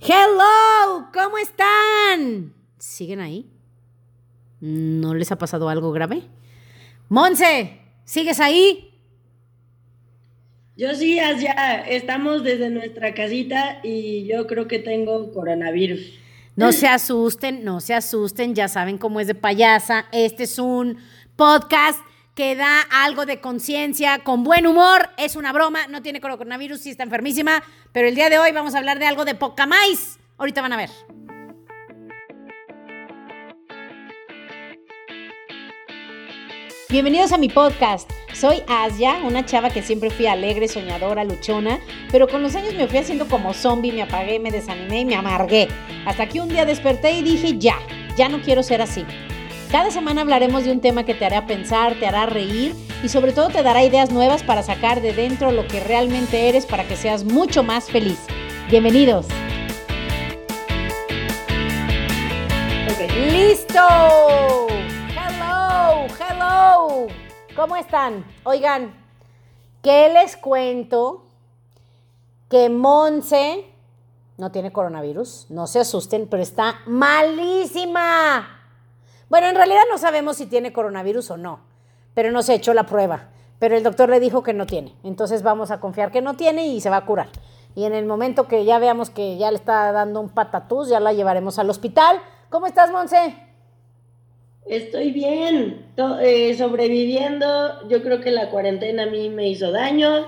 Hello, ¿cómo están? ¿Siguen ahí? ¿No les ha pasado algo grave? Monse, ¿sigues ahí? Yo sí, ya estamos desde nuestra casita y yo creo que tengo coronavirus. No se asusten, no se asusten, ya saben cómo es de payasa. Este es un podcast que da algo de conciencia, con buen humor. Es una broma, no tiene coronavirus, sí está enfermísima, pero el día de hoy vamos a hablar de algo de poca más. Ahorita van a ver. Bienvenidos a mi podcast. Soy Asia, una chava que siempre fui alegre, soñadora, luchona, pero con los años me fui haciendo como zombie, me apagué, me desanimé y me amargué. Hasta que un día desperté y dije, ya, ya no quiero ser así. Cada semana hablaremos de un tema que te hará pensar, te hará reír y sobre todo te dará ideas nuevas para sacar de dentro lo que realmente eres para que seas mucho más feliz. Bienvenidos. ¡Listo! ¡Hello! ¡Hello! ¿Cómo están? Oigan, ¿qué les cuento? Que Monse no tiene coronavirus, no se asusten, pero está malísima. Bueno, en realidad no sabemos si tiene coronavirus o no, pero no se ha hecho la prueba. Pero el doctor le dijo que no tiene. Entonces vamos a confiar que no tiene y se va a curar. Y en el momento que ya veamos que ya le está dando un patatús, ya la llevaremos al hospital. ¿Cómo estás, Monse? Estoy bien, eh, sobreviviendo. Yo creo que la cuarentena a mí me hizo daño.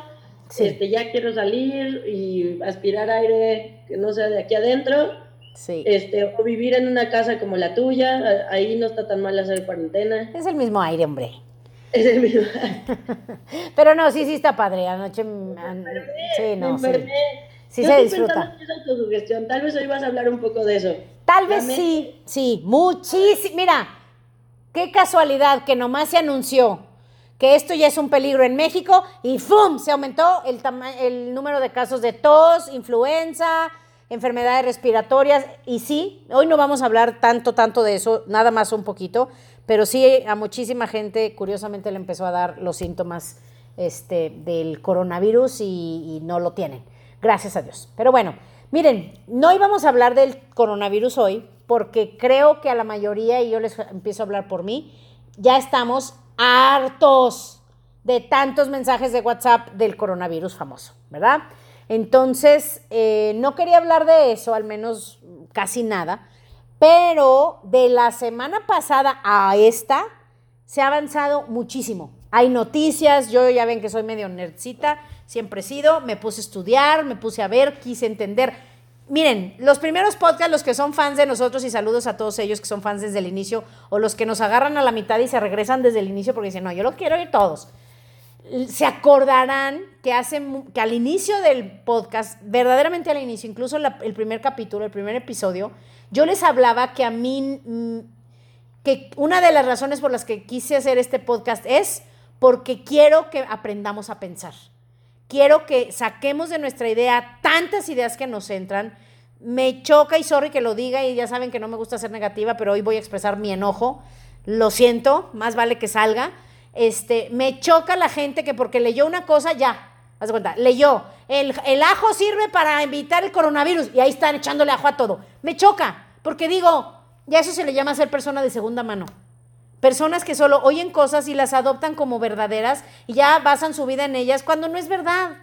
Este, ya quiero salir y aspirar aire que no sea de aquí adentro. Sí. Este, o vivir en una casa como la tuya, ahí no está tan mal hacer cuarentena. Es el mismo aire, hombre. Es el mismo aire. Pero no, sí, sí está padre. Anoche. sí, no. sí. sí se disfruta. Tal vez hoy vas a hablar un poco de eso. Tal vez sí, sí, muchísimo. Mira, qué casualidad que nomás se anunció que esto ya es un peligro en México y ¡fum! Se aumentó el, el número de casos de tos, influenza, enfermedades respiratorias. Y sí, hoy no vamos a hablar tanto, tanto de eso, nada más un poquito, pero sí a muchísima gente, curiosamente, le empezó a dar los síntomas este, del coronavirus y, y no lo tienen. Gracias a Dios. Pero bueno, miren, no íbamos a hablar del coronavirus hoy porque creo que a la mayoría, y yo les empiezo a hablar por mí, ya estamos hartos de tantos mensajes de WhatsApp del coronavirus famoso, ¿verdad? Entonces, eh, no quería hablar de eso, al menos casi nada, pero de la semana pasada a esta se ha avanzado muchísimo. Hay noticias, yo ya ven que soy medio nerdcita, siempre he sido, me puse a estudiar, me puse a ver, quise entender. Miren, los primeros podcasts, los que son fans de nosotros, y saludos a todos ellos que son fans desde el inicio, o los que nos agarran a la mitad y se regresan desde el inicio porque dicen, no, yo lo quiero oír todos se acordarán que, hace, que al inicio del podcast, verdaderamente al inicio, incluso el primer capítulo, el primer episodio, yo les hablaba que a mí, mm, que una de las razones por las que quise hacer este podcast es porque quiero que aprendamos a pensar. Quiero que saquemos de nuestra idea tantas ideas que nos entran. Me choca y sorry que lo diga y ya saben que no me gusta ser negativa, pero hoy voy a expresar mi enojo. Lo siento, más vale que salga este, me choca la gente que porque leyó una cosa, ya, haz cuenta, leyó, el, el ajo sirve para evitar el coronavirus y ahí están echándole ajo a todo. Me choca, porque digo, ya eso se le llama ser persona de segunda mano. Personas que solo oyen cosas y las adoptan como verdaderas y ya basan su vida en ellas cuando no es verdad.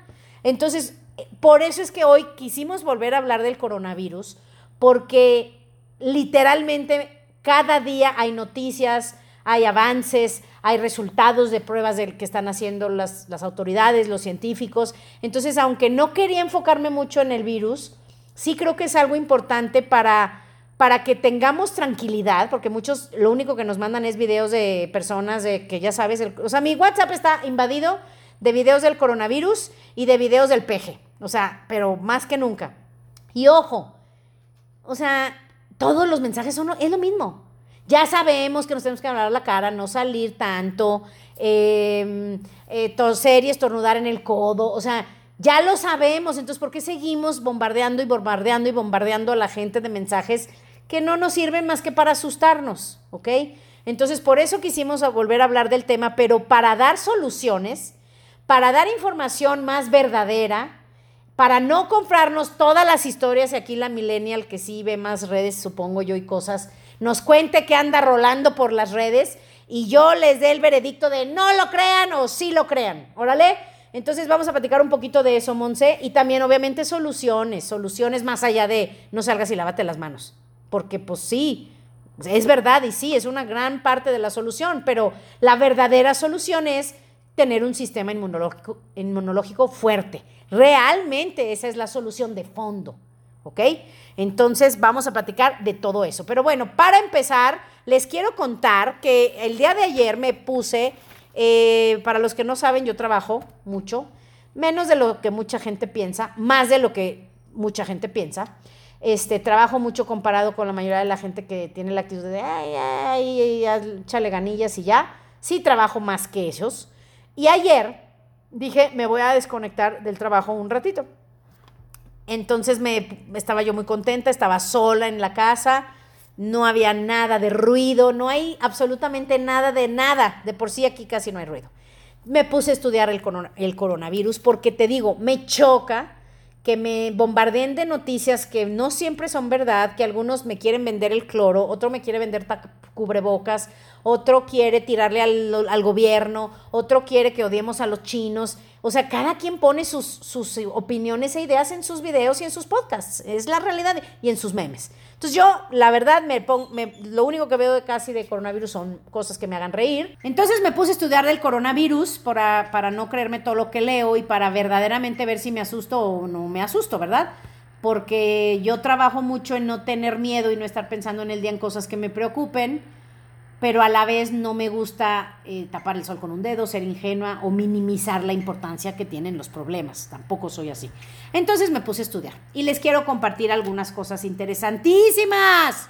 Entonces, por eso es que hoy quisimos volver a hablar del coronavirus, porque literalmente cada día hay noticias, hay avances, hay resultados de pruebas que están haciendo las, autoridades, los científicos. Entonces, aunque no quería enfocarme mucho en el virus, sí creo que es algo importante para, para que tengamos tranquilidad, porque muchos lo único que nos mandan es videos de personas de que ya sabes, o sea, mi WhatsApp está invadido de videos del coronavirus y de videos del peje, o sea, pero más que nunca. Y ojo, o sea, todos los mensajes son, es lo mismo. Ya sabemos que nos tenemos que hablar la cara, no salir tanto, em, eh, toser y estornudar en el codo, o sea, ya lo sabemos, entonces ¿por qué seguimos bombardeando y bombardeando y bombardeando a la gente de mensajes que no nos sirven más que para asustarnos, ¿ok? Entonces por eso quisimos volver a hablar del tema, pero para dar soluciones, para dar información más verdadera, para no comprarnos todas las historias y aquí la millennial que sí ve más redes, supongo yo, y cosas, nos cuente que anda rolando por las redes y yo les dé el veredicto de no lo crean o sí lo crean. Órale. Entonces vamos a platicar un poquito de eso, Monse, y también obviamente soluciones, soluciones más allá de no salgas y lávate las manos, porque pues sí, es verdad y sí, es una gran parte de la solución, pero la verdadera solución es tener un sistema inmunológico, inmunológico fuerte. Realmente esa es la solución de fondo, ¿ok? Entonces vamos a platicar de todo eso. Pero bueno, para empezar, les quiero contar que el día de ayer me puse, eh, para los que no saben, yo trabajo mucho, menos de lo que mucha gente piensa, más de lo que mucha gente piensa. Este, trabajo mucho comparado con la mayoría de la gente que tiene la actitud de, ay, ay, ay, chale ganillas y ya. Sí trabajo más que ellos. Y ayer dije, me voy a desconectar del trabajo un ratito. Entonces me, estaba yo muy contenta, estaba sola en la casa, no había nada de ruido, no hay absolutamente nada de nada. De por sí aquí casi no hay ruido. Me puse a estudiar el, el coronavirus porque te digo, me choca que me bombardeen de noticias que no siempre son verdad, que algunos me quieren vender el cloro, otro me quiere vender cubrebocas, otro quiere tirarle al, al, gobierno, otro quiere que odiemos a los chinos. O sea, cada quien pone sus, sus opiniones e ideas en sus videos y en sus podcasts. Es la realidad y en sus memes. Entonces yo, la verdad, me, pongo, lo único que veo de casi de coronavirus son cosas que me hagan reír. Entonces me puse a estudiar del coronavirus para no creerme todo lo que leo y para verdaderamente ver si me asusto o no me asusto, ¿verdad? Porque yo trabajo mucho en no tener miedo y no estar pensando en el día en cosas que me preocupen pero a la vez no me gusta eh, tapar el sol con un dedo, ser ingenua o minimizar la importancia que tienen los problemas. Tampoco soy así. Entonces me puse a estudiar y les quiero compartir algunas cosas interesantísimas.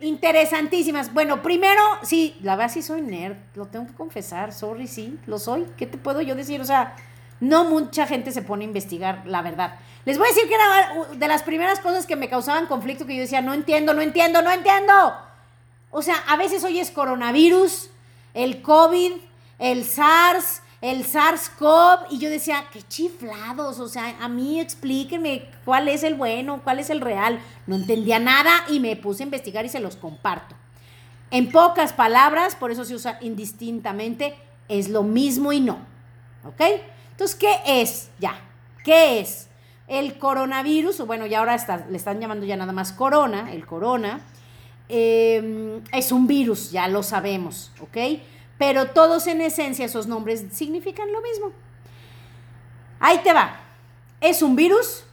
Interesantísimas. Bueno, primero, sí, la verdad sí soy nerd, lo tengo que confesar, sorry, sí, lo soy. ¿Qué te puedo yo decir? O sea, no mucha gente se pone a investigar la verdad. Les voy a decir que era de las primeras cosas que me causaban conflicto que yo decía, no entiendo, no entiendo, no entiendo. O sea, a veces hoy es coronavirus, el COVID, el SARS, el SARS-CoV, y yo decía, qué chiflados, o sea, a mí explíquenme cuál es el bueno, cuál es el real. No entendía nada y me puse a investigar y se los comparto. En pocas palabras, por eso se usa indistintamente, es lo mismo y no. ¿Ok? Entonces, ¿qué es? Ya, ¿qué es? El coronavirus, o bueno, ya ahora le están llamando ya nada más corona, el corona Em, es un virus, ya lo sabemos, ¿ok? Pero todos en esencia esos nombres significan lo mismo. Ahí te va. Es un virus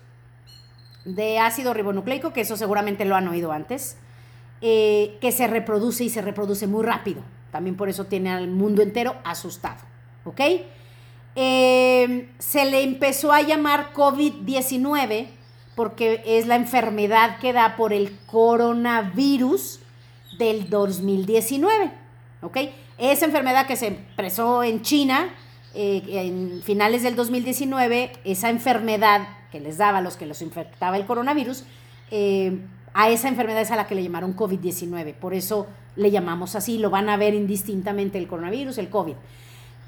de ácido ribonucleico, que eso seguramente lo han oído antes, eh, que se reproduce y se reproduce muy rápido. También por eso tiene al mundo entero asustado, ¿ok? Em, se le empezó a llamar COVID-19 porque es la enfermedad que da por el coronavirus del 2019. ¿Ok? Esa enfermedad que se expresó en China eh, en finales del 2019, esa enfermedad que les daba a los que los infectaba el coronavirus, eh, a esa enfermedad es a la que le llamaron COVID-19. Por eso le llamamos así, lo van a ver indistintamente el coronavirus, el COVID.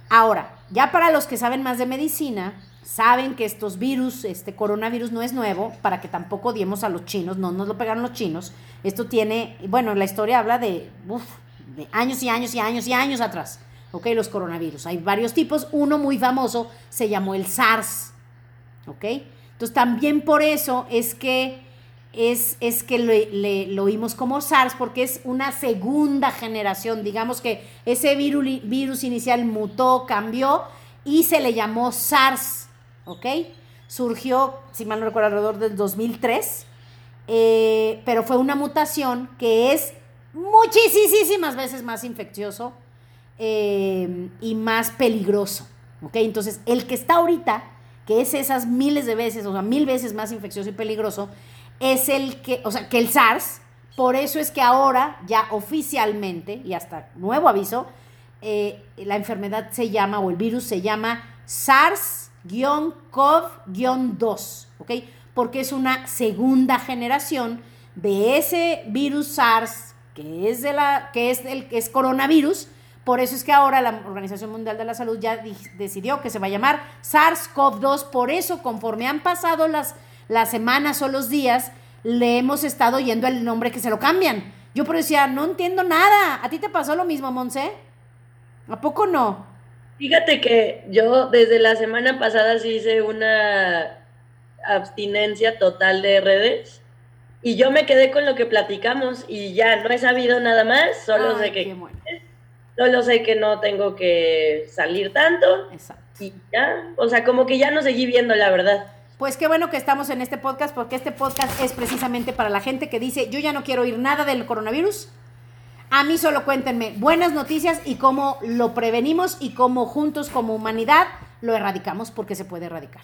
Ahora, ya para los que saben más de medicina, saben que estos virus, este coronavirus no es nuevo, para que tampoco odiemos a los chinos, no nos lo pegaron los chinos. Esto tiene, bueno, la historia habla de, de años y años y años y años atrás, ¿ok? Los coronavirus. Hay varios tipos, uno muy famoso se llamó el SARS, ¿ok? Entonces también por eso es que es, es que le, lo oímos como SARS porque es una segunda generación, digamos que ese virus inicial mutó, cambió y se le llamó SARS ¿ok? Surgió, si mal no recuerdo, alrededor del 2003, eh, pero fue una mutación que es muchísimas veces más infeccioso eh, y más peligroso, ¿ok? Entonces, el que está ahorita, que es esas miles de veces, o sea, mil veces más infeccioso y peligroso, es el que, o sea, que el SARS, por eso es que ahora ya oficialmente, y hasta nuevo aviso, eh, la enfermedad se llama, o el virus se llama SARS CoV-2, ¿ok? Porque es una segunda generación de ese virus SARS que es, de la, que es, el, que es coronavirus, Por eso es que ahora la Organización Mundial de la Salud ya decidió que se va a llamar SARS-CoV-2. Por eso, conforme han pasado las, las semanas o los días, le hemos estado yendo el nombre que se lo cambian. Yo pero decía, no entiendo nada. ¿A ti te pasó lo mismo, Monse? ¿A poco no? Fíjate que yo desde la semana pasada sí hice una abstinencia total de redes y yo me quedé con lo que platicamos y ya no he sabido nada más, solo sé que solo sé que no tengo que salir tanto Exacto. y ya, o sea, como que ya no seguí viendo la verdad. Pues qué bueno que estamos en este podcast porque este podcast es precisamente para la gente que dice, yo ya no quiero oír nada del coronavirus. A mí solo cuéntenme buenas noticias y cómo lo prevenimos y cómo juntos como humanidad lo erradicamos porque se puede erradicar.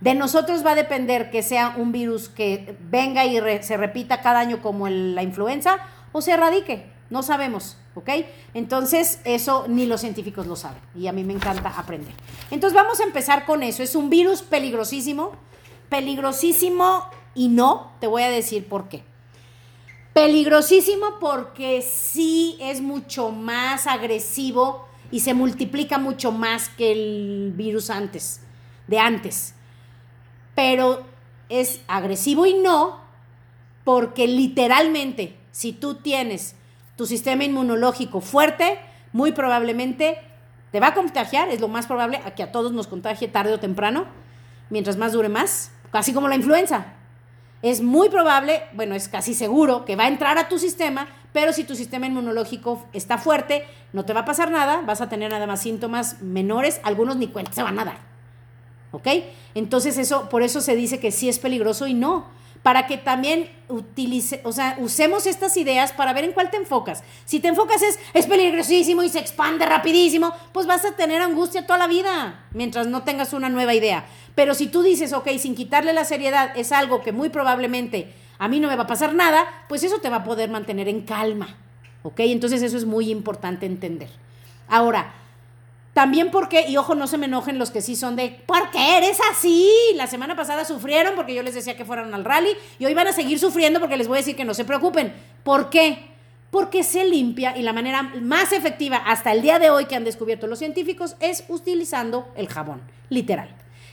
De nosotros va a depender que sea un virus que venga y se repita cada año como la influenza o se erradique. No sabemos, ¿ok? Entonces, eso ni los científicos lo saben y a mí me encanta aprender. Entonces, vamos a empezar con eso. Es un virus peligrosísimo, peligrosísimo y no, te voy a decir por qué. Peligrosísimo porque sí es mucho más agresivo y se multiplica mucho más que el virus antes, de antes. Pero es agresivo y no porque literalmente si tú tienes tu sistema inmunológico fuerte, muy probablemente te va a contagiar, es lo más probable a que a todos nos contagie tarde o temprano, mientras más dure más, casi como la influenza. Es muy probable, bueno, es casi seguro que va a entrar a tu sistema, pero si tu sistema inmunológico está fuerte, no te va a pasar nada, vas a tener nada más síntomas menores, algunos ni cuenta se van a dar. ¿Ok? Entonces eso, por eso se dice que sí es peligroso y no para que también utilice, o sea, usemos estas ideas para ver en cuál te enfocas. Si te enfocas es, es peligrosísimo y se expande rapidísimo, pues vas a tener angustia toda la vida, mientras no tengas una nueva idea. Pero si tú dices, ok, sin quitarle la seriedad, es algo que muy probablemente a mí no me va a pasar nada, pues eso te va a poder mantener en calma. ¿Ok? Entonces eso es muy importante entender. Ahora, también porque, y ojo, no se me enojen los que sí son de, ¿por qué eres así? La semana pasada sufrieron porque yo les decía que fueran al rally y hoy van a seguir sufriendo porque les voy a decir que no se preocupen. ¿Por qué? Porque se limpia y la manera más efectiva hasta el día de hoy que han descubierto los científicos es utilizando el jabón, literal.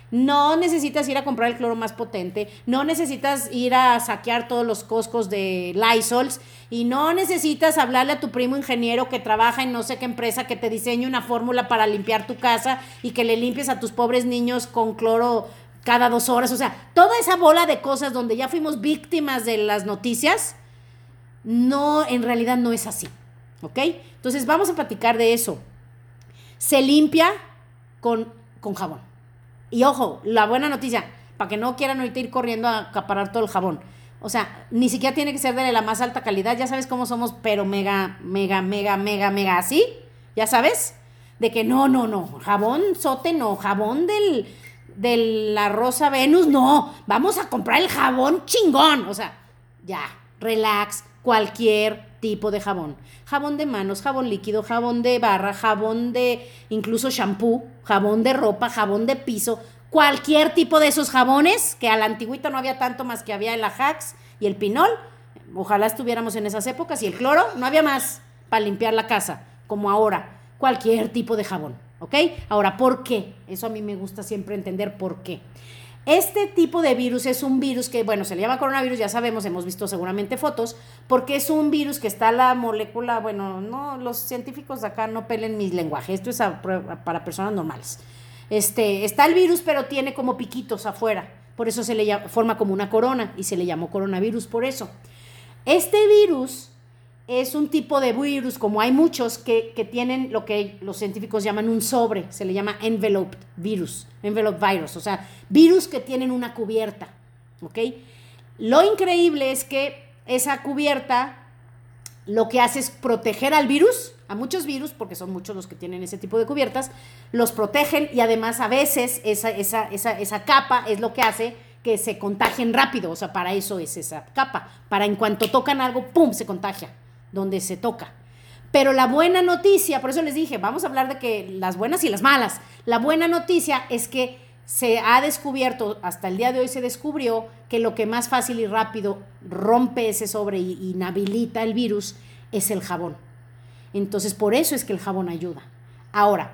No necesitas ir a comprar el cloro más potente, no necesitas ir a saquear todos los coscos de Lysols y no necesitas hablarle a tu primo ingeniero que trabaja en no sé qué empresa que te diseñe una fórmula para limpiar tu casa y que le limpies a tus pobres niños con cloro cada dos horas. O sea, toda esa bola de cosas donde ya fuimos víctimas de las noticias, no, en realidad no es así. ¿Ok? Entonces vamos a platicar de eso. Se limpia con, con jabón. Y ojo, la buena noticia, para que no quieran ahorita ir corriendo a acaparar todo el jabón. O sea, ni siquiera tiene que ser de la más alta calidad, ya sabes cómo somos, pero mega, mega, mega, mega, mega así, ya sabes, de que no, no, no, jabón sote no, jabón del, de la rosa Venus, no, vamos a comprar el jabón chingón, o sea, ya, relax, cualquier tipo de jabón. Jabón de manos, jabón líquido, jabón de barra, jabón de incluso shampoo, jabón de ropa, jabón de piso, cualquier tipo de esos jabones, que a la antigüita no había tanto más que había el Ajax y el Pinol. Ojalá estuviéramos en esas épocas y el cloro, no había más para limpiar la casa, como ahora. Cualquier tipo de jabón, ¿ok? Ahora, ¿por qué? Eso a mí me gusta siempre entender por qué. Este tipo de virus es un virus que, bueno, se le llama coronavirus, ya sabemos, hemos visto seguramente fotos, porque es un virus que está la molécula, bueno, no, los científicos acá no pelen mis lenguajes, esto es para personas normales. Este, está el virus, pero tiene como piquitos afuera, por eso se le llama, forma como una corona y se le llamó coronavirus por eso. Este virus es un tipo de virus, como hay muchos, que, tienen lo que los científicos llaman un sobre, se le llama enveloped virus, envelope virus, o sea, virus que tienen una cubierta, ¿ok? Lo increíble es que esa cubierta lo que hace es proteger al virus, a muchos virus, porque son muchos los que tienen ese tipo de cubiertas, los protegen y además a veces esa, esa, esa, esa capa es lo que hace que se contagien rápido, o sea, para eso es esa capa, para en cuanto tocan algo, ¡pum!, se contagia donde se toca. Pero la buena noticia, por eso les dije, vamos a hablar de que las buenas y las malas. La buena noticia es que se ha descubierto, hasta el día de hoy se descubrió que lo que más fácil y rápido rompe ese sobre y inhabilita el virus es el jabón. Entonces, por eso es que el jabón ayuda. Ahora,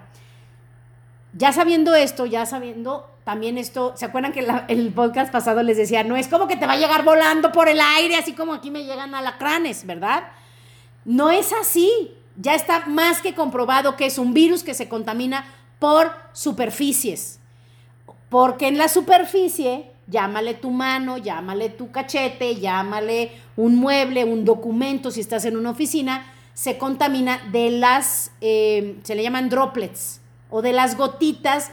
ya sabiendo esto, ya sabiendo también esto, ¿se acuerdan que el podcast pasado les decía, no es como que te va a llegar volando por el aire, así como aquí me llegan alacranes, ¿verdad? No es así. Ya está más que comprobado que es un virus que se contamina por superficies. Porque en la superficie, llámale tu mano, llámale tu cachete, llámale un mueble, un documento, si estás en una oficina, se contamina de las, eh, se le llaman droplets, o de las gotitas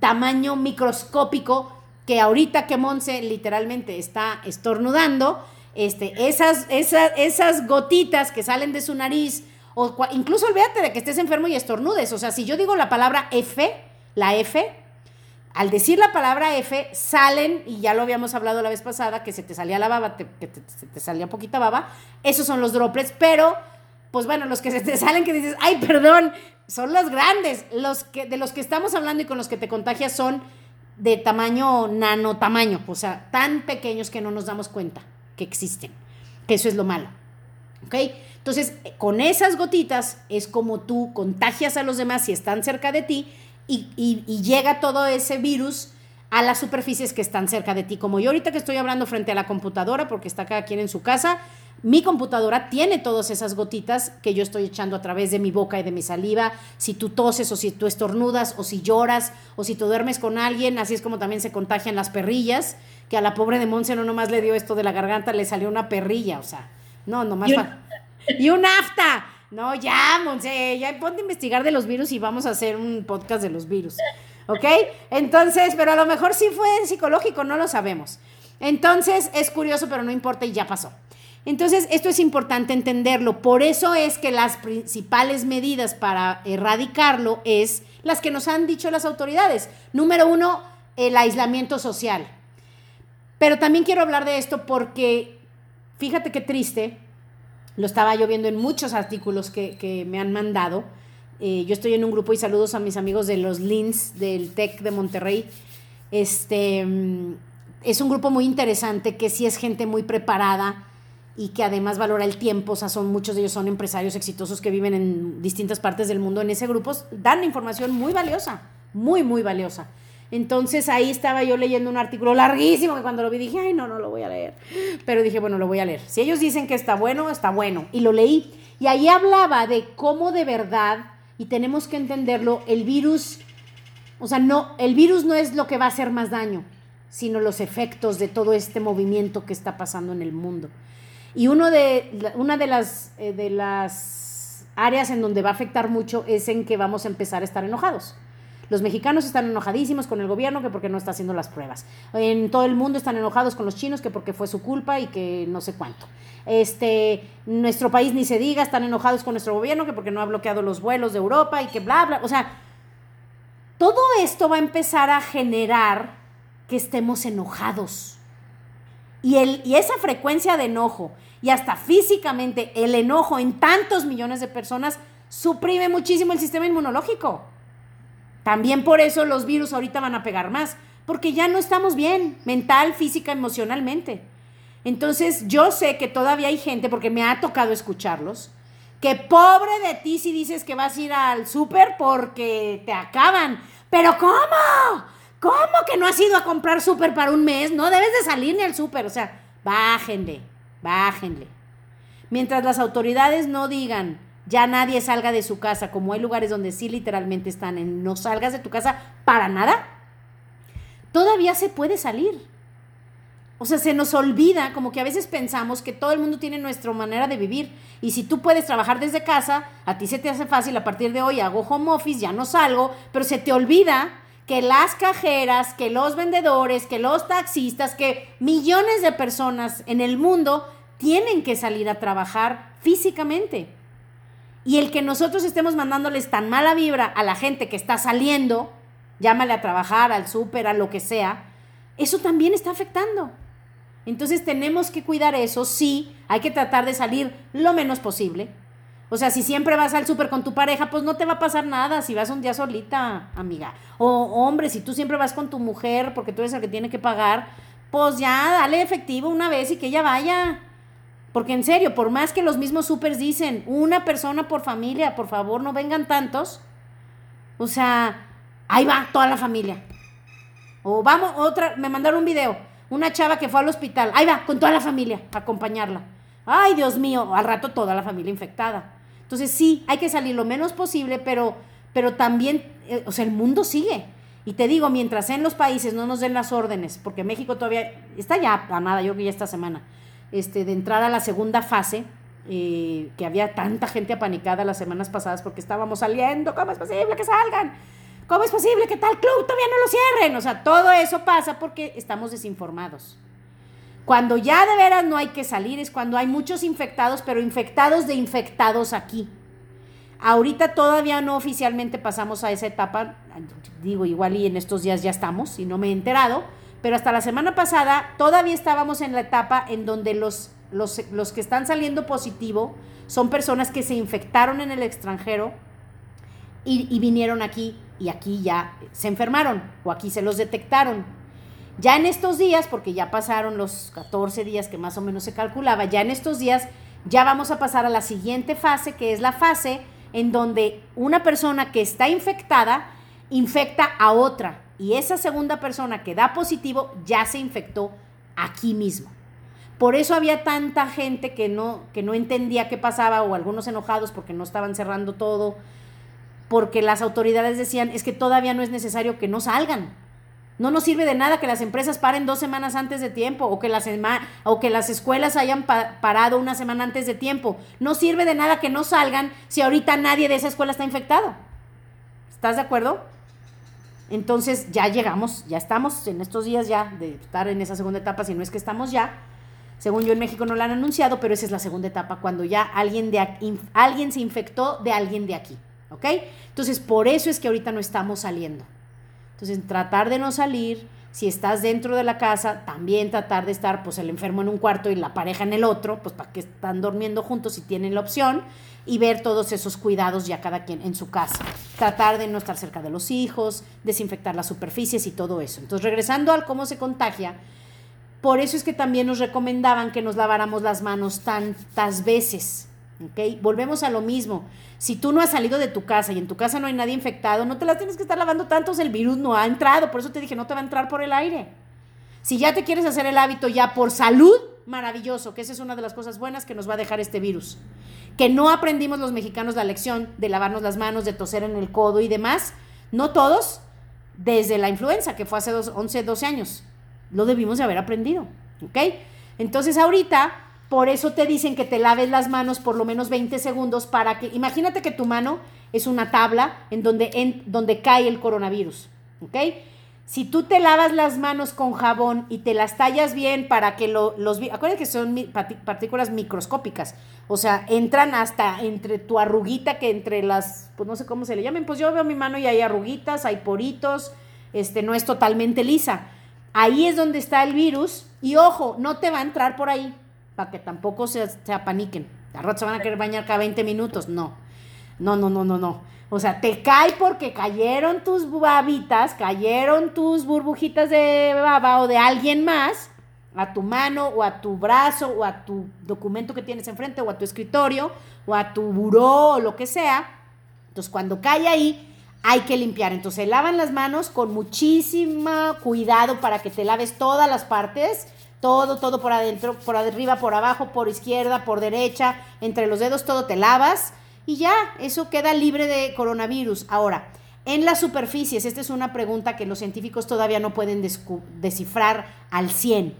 tamaño microscópico que ahorita que Monse literalmente está estornudando, este, esas, esas, esas gotitas que salen de su nariz, o incluso olvídate de que estés enfermo y estornudes. O sea, si yo digo la palabra F, la F, al decir la palabra F, salen, y ya lo habíamos hablado la vez pasada, que se te salía la baba, que te, se te salía poquita baba, esos son los droplets, pero, pues bueno, los que se te salen que dices, ay, perdón, son los grandes. Los que, de los que estamos hablando y con los que te contagias son de tamaño nano tamaño, o sea, tan pequeños que no nos damos cuenta que existen. Que eso es lo malo. ¿Ok? Entonces, con esas gotitas es como tú contagias a los demás si están cerca de ti y, y llega todo ese virus a las superficies que están cerca de ti. Como yo ahorita que estoy hablando frente a la computadora, porque está cada quien en su casa, mi computadora tiene todas esas gotitas que yo estoy echando a través de mi boca y de mi saliva. Si tú toses o si tú estornudas o si lloras o si tú duermes con alguien, así es como también se contagian las perrillas, que a la pobre de Monse no nomás le dio esto de la garganta, le salió una perrilla, o sea, no, nomás... Y un, y un afta. No, ya, Monse, ya ponte a investigar de los virus y vamos a hacer un podcast de los virus. ¿Ok? Entonces, pero a lo mejor sí fue psicológico, no lo sabemos. Entonces, es curioso, pero no importa y ya pasó. Entonces, esto es importante entenderlo. Por eso es que las principales medidas para erradicarlo es las que nos han dicho las autoridades. Número uno, el aislamiento social. Pero también quiero hablar de esto porque, fíjate qué triste, lo estaba yo viendo en muchos artículos que, me han mandado. Eh, yo estoy en un grupo y saludos a mis amigos de los LINS del TEC de Monterrey. Este, mm, es un grupo muy interesante que sí es gente muy preparada y que además valora el tiempo, o sea, son muchos de ellos son empresarios exitosos que viven en distintas partes del mundo en ese grupo, dan información muy valiosa, muy, muy valiosa. Entonces ahí estaba yo leyendo un artículo larguísimo que cuando lo vi dije, ay, no, no lo voy a leer. Pero dije, bueno, lo voy a leer. Si ellos dicen que está bueno, está bueno. Y lo leí. Y ahí hablaba de cómo de verdad, y tenemos que entenderlo, el virus, o sea, no, el virus no es lo que va a hacer más daño, sino los efectos de todo este movimiento que está pasando en el mundo. Y uno de, una de las, eh, de las áreas en donde va a afectar mucho es en que vamos a empezar a estar enojados. Los mexicanos están enojadísimos con el gobierno que porque no está haciendo las pruebas. En todo el mundo están enojados con los chinos que porque fue su culpa y que no sé cuánto. Este, nuestro país ni se diga, están enojados con nuestro gobierno que porque no ha bloqueado los vuelos de Europa y que bla, bla. O sea, todo esto va a empezar a generar que estemos enojados. Y, el, y esa frecuencia de enojo y hasta físicamente el enojo en tantos millones de personas suprime muchísimo el sistema inmunológico. También por eso los virus ahorita van a pegar más, porque ya no estamos bien, mental, física, emocionalmente. Entonces yo sé que todavía hay gente, porque me ha tocado escucharlos, que pobre de ti si dices que vas a ir al súper porque te acaban. Pero ¿cómo? ¿Cómo que no has ido a comprar súper para un mes? No debes de salir ni al súper. O sea, bájenle, bájenle. Mientras las autoridades no digan, ya nadie salga de su casa, como hay lugares donde sí literalmente están en no salgas de tu casa para nada, todavía se puede salir. O sea, se nos olvida, como que a veces pensamos que todo el mundo tiene nuestra manera de vivir. Y si tú puedes trabajar desde casa, a ti se te hace fácil, a partir de hoy hago home office, ya no salgo, pero se te olvida que las cajeras, que los vendedores, que los taxistas, que millones de personas en el mundo tienen que salir a trabajar físicamente. Y el que nosotros estemos mandándoles tan mala vibra a la gente que está saliendo, llámale a trabajar, al súper, a lo que sea, eso también está afectando. Entonces tenemos que cuidar eso, sí, hay que tratar de salir lo menos posible, o sea, si siempre vas al súper con tu pareja, pues no te va a pasar nada si vas un día solita, amiga. O hombre, si tú siempre vas con tu mujer porque tú eres el que tiene que pagar, pues ya dale efectivo una vez y que ella vaya. Porque en serio, por más que los mismos supers dicen, una persona por familia, por favor, no vengan tantos. O sea, ahí va toda la familia. O vamos, otra, me mandaron un video, una chava que fue al hospital, ahí va, con toda la familia, a acompañarla. Ay, Dios mío, al rato toda la familia infectada. Entonces sí, hay que salir lo menos posible, pero, pero también, eh, o sea, el mundo sigue. Y te digo, mientras en los países no nos den las órdenes, porque México todavía está ya a yo creo que ya esta semana, este, de entrar a la segunda fase, eh, que había tanta gente apanicada las semanas pasadas porque estábamos saliendo, ¿cómo es posible que salgan? ¿Cómo es posible que tal club todavía no lo cierren? O sea, todo eso pasa porque estamos desinformados. Cuando ya de veras no hay que salir es cuando hay muchos infectados, pero infectados de infectados aquí. Ahorita todavía no oficialmente pasamos a esa etapa, digo igual y en estos días ya estamos y no me he enterado, pero hasta la semana pasada todavía estábamos en la etapa en donde los, los, que están saliendo positivo son personas que se infectaron en el extranjero y vinieron aquí y aquí ya se enfermaron o aquí se los detectaron. Ya en estos días, porque ya pasaron los 14 días que más o menos se calculaba, ya en estos días ya vamos a pasar a la siguiente fase, que es la fase en donde una persona que está infectada infecta a otra y esa segunda persona que da positivo ya se infectó aquí mismo. Por eso había tanta gente que no, que no entendía qué pasaba o algunos enojados porque no estaban cerrando todo, porque las autoridades decían es que todavía no es necesario que no salgan. No nos sirve de nada que las empresas paren dos semanas antes de tiempo o que las, o que las escuelas hayan parado una semana antes de tiempo. No sirve de nada que no salgan si ahorita nadie de esa escuela está infectado. ¿Estás de acuerdo? Entonces ya llegamos, ya estamos en estos días ya de estar en esa segunda etapa, si no es que estamos ya. Según yo en México no lo han anunciado, pero esa es la segunda etapa, cuando ya alguien, de, alguien se infectó de alguien de aquí. ¿Ok? Entonces por eso es que ahorita no estamos saliendo. Entonces, tratar de no salir, si estás dentro de la casa, también tratar de estar, pues el enfermo en un cuarto y la pareja en el otro, pues para que están durmiendo juntos si tienen la opción, y ver todos esos cuidados ya cada quien en su casa. Tratar de no estar cerca de los hijos, desinfectar las superficies y todo eso. Entonces, regresando al cómo se contagia, por eso es que también nos recomendaban que nos laváramos las manos tantas veces. ¿Ok? Volvemos a lo mismo. Si tú no has salido de tu casa y en tu casa no hay nadie infectado, no te las tienes que estar lavando tantos, el virus no ha entrado. Por eso te dije, no te va a entrar por el aire. Si ya te quieres hacer el hábito ya por salud, maravilloso, que esa es una de las cosas buenas que nos va a dejar este virus. Que no aprendimos los mexicanos la lección de lavarnos las manos, de toser en el codo y demás. No todos, desde la influenza, que fue hace 11, 12 años. Lo debimos de haber aprendido. ¿Ok? Entonces ahorita por eso te dicen que te laves las manos por lo menos 20 segundos para que, imagínate que tu mano es una tabla en donde, en, donde cae el coronavirus, ¿ok? Si tú te lavas las manos con jabón y te las tallas bien para que los... Acuérdate que son partículas microscópicas. O sea, entran hasta entre tu arruguita que entre las... Pues no sé cómo se le llamen. Pues yo veo mi mano y hay arruguitas, hay poritos. Este, no es totalmente lisa. Ahí es donde está el virus. Y ojo, no te va a entrar por ahí para que tampoco se, se apaniquen. Al rato se van a querer bañar cada 20 minutos. No, no, no, no, no, no. O sea, te cae porque cayeron tus babitas, cayeron tus burbujitas de baba o de alguien más a tu mano o a tu brazo o a tu documento que tienes enfrente o a tu escritorio o a tu buró o lo que sea. Entonces, cuando cae ahí, hay que limpiar. Entonces, se lavan las manos con muchísimo cuidado para que te laves todas las partes todo, todo por adentro, por arriba, por abajo, por izquierda, por derecha, entre los dedos, todo te lavas y ya, eso queda libre de coronavirus. Ahora, en las superficies, esta es una pregunta que los científicos todavía no pueden descifrar al 100.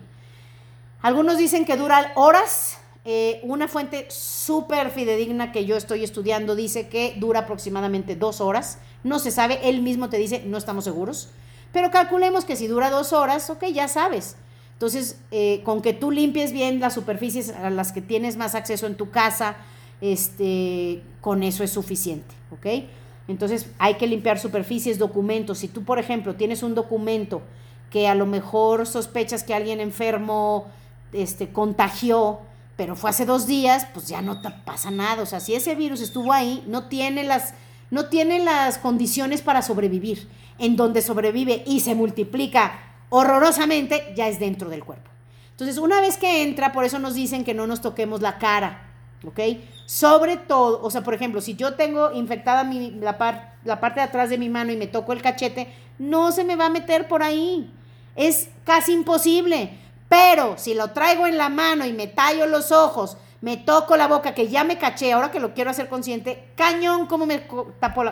Algunos dicen que dura horas. Eh, una fuente súper fidedigna que yo estoy estudiando dice que dura aproximadamente dos horas. No se sabe, él mismo te dice, no estamos seguros. Pero calculemos que si dura dos horas, ok, ya sabes. Entonces, eh, con que tú limpies bien las superficies a las que tienes más acceso en tu casa, este, con eso es suficiente, ¿ok? Entonces, hay que limpiar superficies, documentos. Si tú, por ejemplo, tienes un documento que a lo mejor sospechas que alguien enfermo este, contagió, pero fue hace dos días, pues ya no te pasa nada. O sea, si ese virus estuvo ahí, no tiene las, no tiene las condiciones para sobrevivir. En donde sobrevive y se multiplica horrorosamente ya es dentro del cuerpo. Entonces, una vez que entra, por eso nos dicen que no nos toquemos la cara, ¿ok? Sobre todo, o sea, por ejemplo, si yo tengo infectada mi, la, la parte de atrás de mi mano y me toco el cachete, no se me va a meter por ahí. Es casi imposible. Pero si lo traigo en la mano y me tallo los ojos, me toco la boca, que ya me caché, ahora que lo quiero hacer consciente, cañón, cómo me, tapo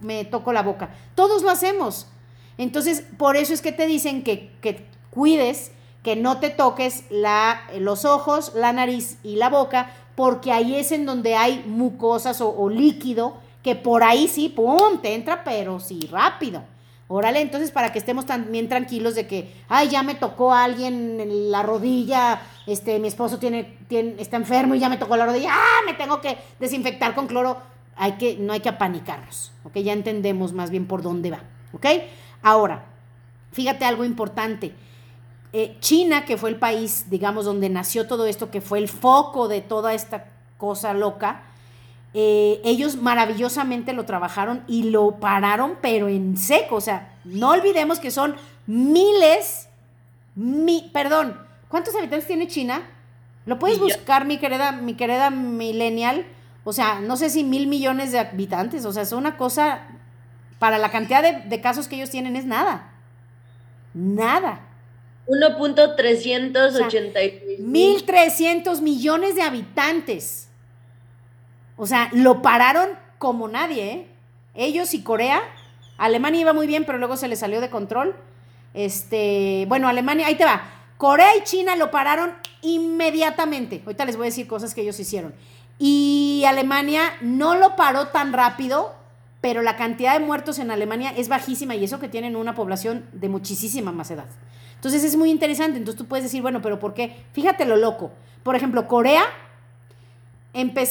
me toco la boca. Todos lo hacemos. Entonces, por eso es que te dicen que, que cuides, que no te toques la, los ojos, la nariz y la boca, porque ahí es en donde hay mucosas o, líquido, que por ahí sí, ¡pum!, te entra, pero sí, rápido. Órale, entonces para que estemos también tranquilos de que, ay, ya me tocó alguien en la rodilla, este, mi esposo tiene, tiene, está enfermo y ya me tocó la rodilla, ah, me tengo que desinfectar con cloro. Hay que, no hay que apanicarnos, ¿ok? Ya entendemos más bien por dónde va, ¿ok? Ahora, fíjate algo importante. Eh, China, que fue el país, digamos, donde nació todo esto, que fue el foco de toda esta cosa loca, eh, ellos maravillosamente lo trabajaron y lo pararon, pero en seco. O sea, no olvidemos que son miles, mi, perdón, ¿cuántos habitantes tiene China? Lo puedes buscar, mi querida, mi querida millennial. O sea, no sé si mil millones de habitantes. O sea, es una cosa, para la cantidad de, de casos que ellos tienen, es nada. Nada. 1.386 1.300 millones de habitantes. O sea, lo pararon como nadie, ¿eh? Ellos y Corea. Alemania iba muy bien, pero luego se le salió de control. Este, bueno, Alemania, ahí te va. Corea y China lo pararon inmediatamente. Ahorita les voy a decir cosas que ellos hicieron. Y Alemania no lo paró tan rápido, pero la cantidad de muertos en Alemania es bajísima y eso que tienen una población de muchísima más edad. Entonces es muy interesante. Entonces tú puedes decir, bueno, pero ¿por qué? Fíjate lo loco. Por ejemplo, Corea,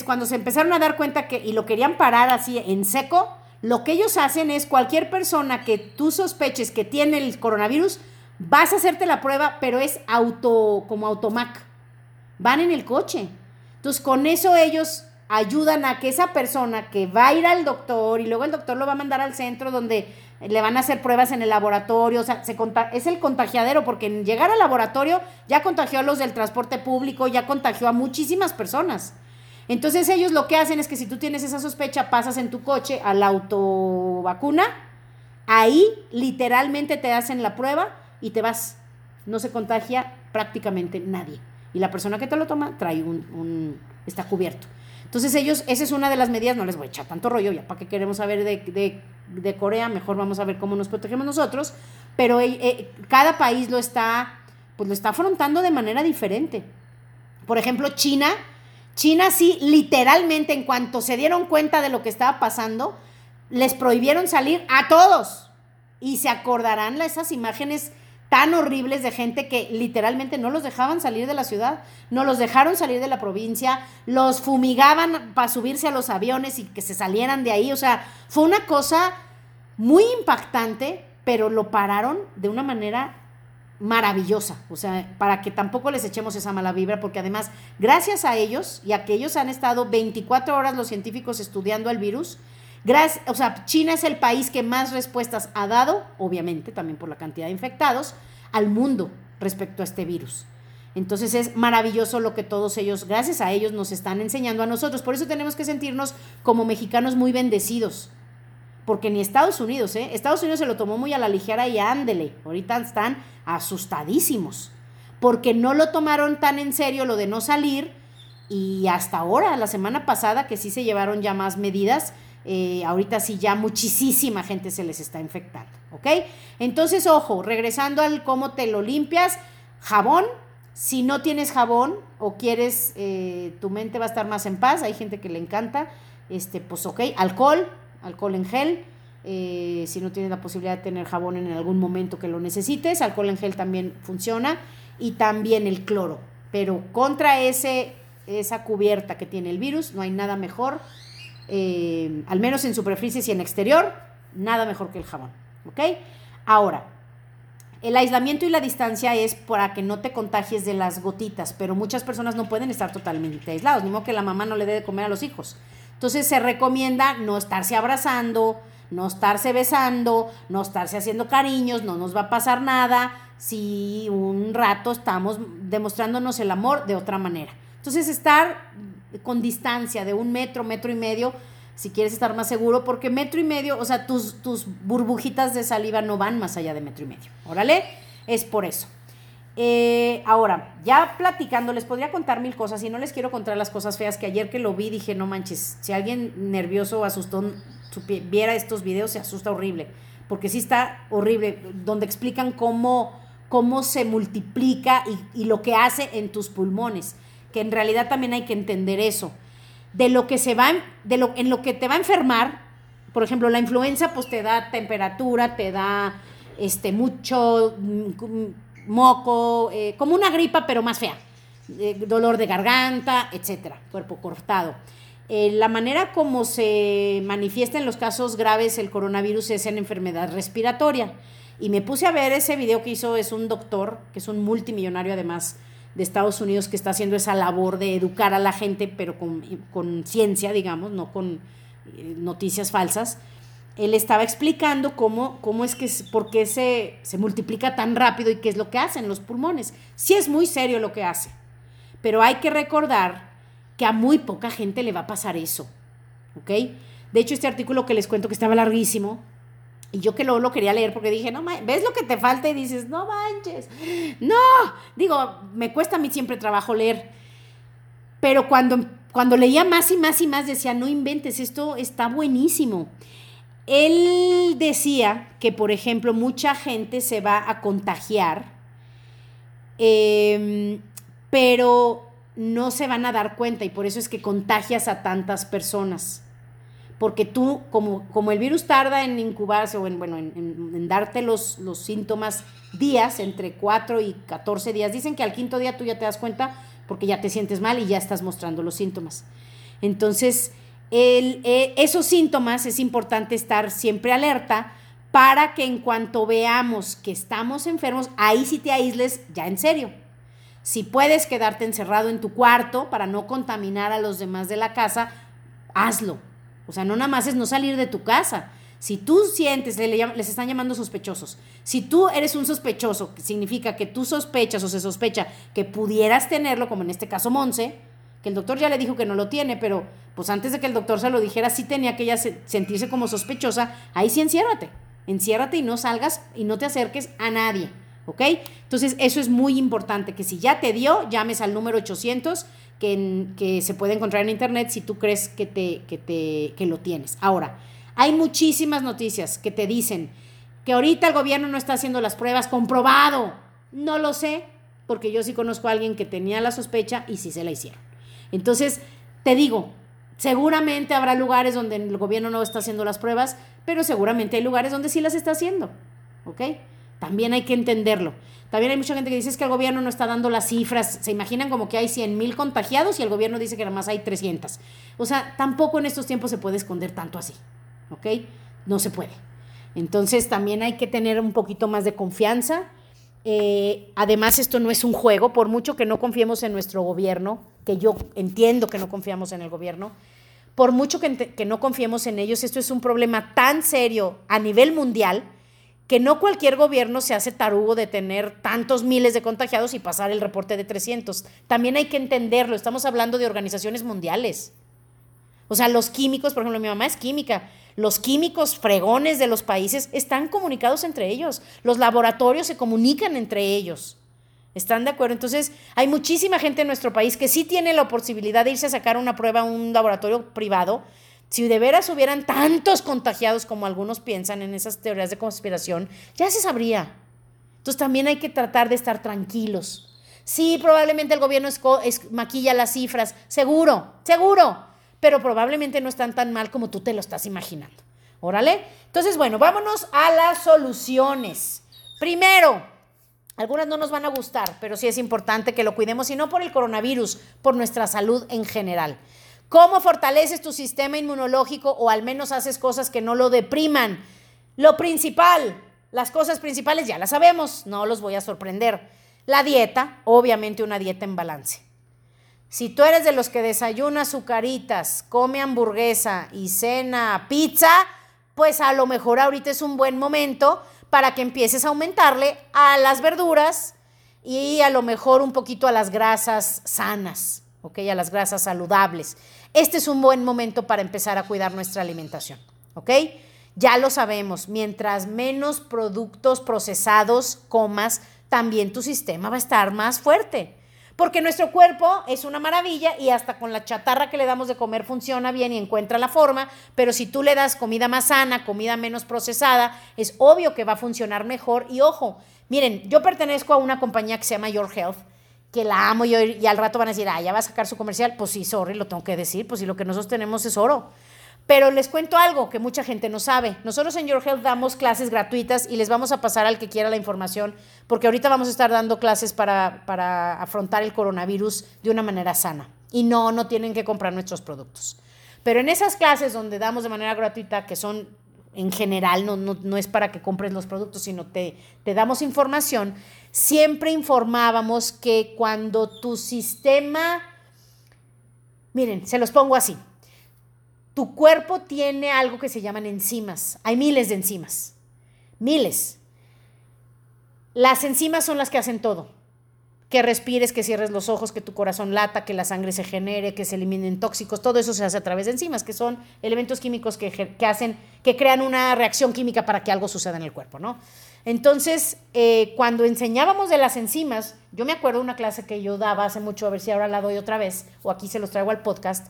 cuando se empezaron a dar cuenta que, y lo querían parar así en seco, lo que ellos hacen es cualquier persona que tú sospeches que tiene el coronavirus, vas a hacerte la prueba, pero es auto, como automac. Van en el coche. Entonces con eso ellos ayudan a que esa persona que va a ir al doctor y luego el doctor lo va a mandar al centro donde le van a hacer pruebas en el laboratorio, o sea, se es el contagiadero, porque en llegar al laboratorio ya contagió a los del transporte público, ya contagió a muchísimas personas. Entonces ellos lo que hacen es que si tú tienes esa sospecha, pasas en tu coche a la autovacuna, ahí literalmente te hacen la prueba y te vas. No se contagia prácticamente nadie. Y la persona que te lo toma trae un, un está cubierto. Entonces ellos, esa es una de las medidas, no les voy a echar tanto rollo, ya para que queremos saber de, Corea, mejor vamos a ver cómo nos protegemos nosotros, pero eh, eh, cada país lo está, pues lo está afrontando de manera diferente. Por ejemplo, China, China sí, literalmente, en cuanto se dieron cuenta de lo que estaba pasando, les prohibieron salir a todos. Y se acordarán esas imágenes tan horribles de gente que literalmente no los dejaban salir de la ciudad, no los dejaron salir de la provincia, los fumigaban para subirse a los aviones y que se salieran de ahí. O sea, fue una cosa muy impactante, pero lo pararon de una manera maravillosa, o sea, para que tampoco les echemos esa mala vibra, porque además, gracias a ellos y a que ellos han estado 24 horas los científicos estudiando el virus, Gracias, o sea, China es el país que más respuestas ha dado, obviamente también por la cantidad de infectados, al mundo respecto a este virus. Entonces es maravilloso lo que todos ellos, gracias a ellos, nos están enseñando a nosotros. Por eso tenemos que sentirnos como mexicanos muy bendecidos. Porque ni Estados Unidos, ¿eh? Estados Unidos se lo tomó muy a la ligera y ándele. Ahorita están asustadísimos. Porque no lo tomaron tan en serio lo de no salir. Y hasta ahora, la semana pasada, que sí se llevaron ya más medidas, eh, ahorita sí ya muchísima gente se les está infectando, ¿ok? Entonces, ojo, regresando al cómo te lo limpias, jabón, si no tienes jabón o quieres, eh, tu mente va a estar más en paz, hay gente que le encanta, este, pues ok, alcohol, alcohol en gel, eh, si no tienes la posibilidad de tener jabón en algún momento que lo necesites, alcohol en gel también funciona y también el cloro, pero contra ese, esa cubierta que tiene el virus no hay nada mejor eh, al menos en superficies y en exterior, nada mejor que el jabón. ¿Ok? Ahora, el aislamiento y la distancia es para que no te contagies de las gotitas, pero muchas personas no pueden estar totalmente aislados, ni modo que la mamá no le dé de comer a los hijos. Entonces se recomienda no estarse abrazando, no estarse besando, no estarse haciendo cariños, no nos va a pasar nada. si un rato estamos demostrándonos el amor de otra manera. Entonces, estar con distancia de un metro, metro y medio, si quieres estar más seguro, porque metro y medio, o sea, tus, tus burbujitas de saliva no van más allá de metro y medio. Órale, es por eso. Eh, ahora, ya platicando, les podría contar mil cosas y no les quiero contar las cosas feas que ayer que lo vi dije, no manches, si alguien nervioso o asustó viera estos videos se asusta horrible, porque sí está horrible, donde explican cómo, cómo se multiplica y lo que hace en tus pulmones, que en realidad también hay que entender eso, de lo que se va, de lo, en lo que te va a enfermar, por ejemplo, la influenza pues te da temperatura, te da este, mucho moco, eh, como una gripa, pero más fea. Eh, dolor de garganta, etcétera, cuerpo cortado. Eh, la manera como se manifiesta en los casos graves el coronavirus es en enfermedad respiratoria. Y me puse a ver ese video que hizo, es un doctor, que es un multimillonario además de Estados Unidos, que está haciendo esa labor de educar a la gente, pero con, con ciencia, digamos, no con noticias falsas él estaba explicando cómo, cómo es que, por qué se, se multiplica tan rápido y qué es lo que hacen los pulmones. Sí es muy serio lo que hace, pero hay que recordar que a muy poca gente le va a pasar eso, ¿ok? De hecho, este artículo que les cuento que estaba larguísimo, y yo que luego lo quería leer porque dije, no, ves lo que te falta y dices, no manches, no, digo, me cuesta a mí siempre trabajo leer, pero cuando, cuando leía más y más y más decía, no inventes, esto está buenísimo. Él decía que, por ejemplo, mucha gente se va a contagiar, em, pero no se van a dar cuenta y por eso es que contagias a tantas personas. Porque tú, como, como el virus tarda en incubarse o en, bueno, en, darte los, los síntomas días, entre 4 y 14 días, dicen que al quinto día tú ya te das cuenta porque ya te sientes mal y ya estás mostrando los síntomas. Entonces, eh, esos síntomas es importante estar siempre alerta para que en cuanto veamos que estamos enfermos, ahí sí te aísles ya en serio. Si puedes quedarte encerrado en tu cuarto para no contaminar a los demás de la casa, hazlo. O sea, no nada más es no salir de tu casa. Si tú sientes, les están llamando sospechosos. Si tú eres un sospechoso, que significa que tú sospechas o se sospecha que pudieras tenerlo, como en este caso Monse, que el doctor ya le dijo que no lo tiene, pero pues antes de que el doctor se lo dijera, sí tenía que ella sentirse como sospechosa, ahí sí enciérrate, enciérrate y no salgas y no te acerques a nadie, ¿ok? Entonces eso es muy importante, que si ya te dio, llames al número 800 que, se puede encontrar en internet si tú crees que, te, que, te, que lo tienes. Ahora, hay muchísimas noticias que te dicen que ahorita el gobierno no está haciendo las pruebas, comprobado. No lo sé, porque yo sí conozco a alguien que tenía la sospecha y sí se la hicieron. Entonces, te digo, seguramente habrá lugares donde el gobierno no está haciendo las pruebas, pero seguramente hay lugares donde sí las está haciendo. ¿Ok? También hay que entenderlo. También hay mucha gente que dice que el gobierno no está dando las cifras. Se imaginan como que hay 100 mil contagiados y el gobierno dice que nada más hay 300. O sea, tampoco en estos tiempos se puede esconder tanto así. ¿Ok? No se puede. Entonces también hay que tener un poquito más de confianza eh, además, esto no es un juego, por mucho que no confiemos en nuestro gobierno, que yo entiendo que no confiamos en el gobierno, por mucho que, que no confiemos en ellos, esto es un problema tan serio a nivel mundial que no cualquier gobierno se hace tarugo de tener tantos miles de contagiados y pasar el reporte de 300. También hay que entenderlo, estamos hablando de organizaciones mundiales. O sea, los químicos, por ejemplo, mi mamá es química, los químicos fregones de los países están comunicados entre ellos. Los laboratorios se comunican entre ellos. ¿Están de acuerdo? Entonces, hay muchísima gente en nuestro país que sí tiene la posibilidad de irse a sacar una prueba a un laboratorio privado. Si de veras hubieran tantos contagiados como algunos piensan en esas teorías de conspiración, ya se sabría. Entonces, también hay que tratar de estar tranquilos. Sí, probablemente el gobierno maquilla las cifras, seguro, seguro, pero probablemente no están tan mal como tú te lo estás imaginando. Órale. Entonces, bueno, vámonos a las soluciones. Primero, algunas no nos van a gustar, pero sí es importante que lo cuidemos y no por el coronavirus, por nuestra salud en general. ¿Cómo fortaleces tu sistema inmunológico o al menos haces cosas que no lo depriman? Lo principal, las cosas principales ya las sabemos, no los voy a sorprender. La dieta, obviamente una dieta en balance. Si tú eres de los que desayuna azucaritas, come hamburguesa y cena pizza, pues a lo mejor ahorita es un buen momento para que empieces a aumentarle a las verduras y a lo mejor un poquito a las grasas sanas, ¿ok? A las grasas saludables. Este es un buen momento para empezar a cuidar nuestra alimentación, ¿ok? Ya lo sabemos, mientras menos productos procesados comas, también tu sistema va a estar más fuerte. Porque nuestro cuerpo es una maravilla y hasta con la chatarra que le damos de comer funciona bien y encuentra la forma, pero si tú le das comida más sana, comida menos procesada, es obvio que va a funcionar mejor. Y ojo, miren, yo pertenezco a una compañía que se llama Your Health, que la amo y, y al rato van a decir, ah, ya va a sacar su comercial. Pues sí, sorry, lo tengo que decir, pues si lo que nosotros tenemos es oro. Pero les cuento algo que mucha gente no sabe. Nosotros en Your Health damos clases gratuitas y les vamos a pasar al que quiera la información, porque ahorita vamos a estar dando clases para, para afrontar el coronavirus de una manera sana. Y no, no tienen que comprar nuestros productos. Pero en esas clases donde damos de manera gratuita, que son en general, no, no, no es para que compres los productos, sino te, te damos información, siempre informábamos que cuando tu sistema, miren, se los pongo así, tu cuerpo tiene algo que se llaman enzimas. Hay miles de enzimas. Miles. Las enzimas son las que hacen todo. Que respires, que cierres los ojos, que tu corazón lata, que la sangre se genere, que se eliminen tóxicos. Todo eso se hace a través de enzimas, que son elementos químicos que, hacen, que crean una reacción química para que algo suceda en el cuerpo, ¿no? Entonces, eh, cuando enseñábamos de las enzimas, yo me acuerdo de una clase que yo daba hace mucho, a ver si ahora la doy otra vez, o aquí se los traigo al podcast,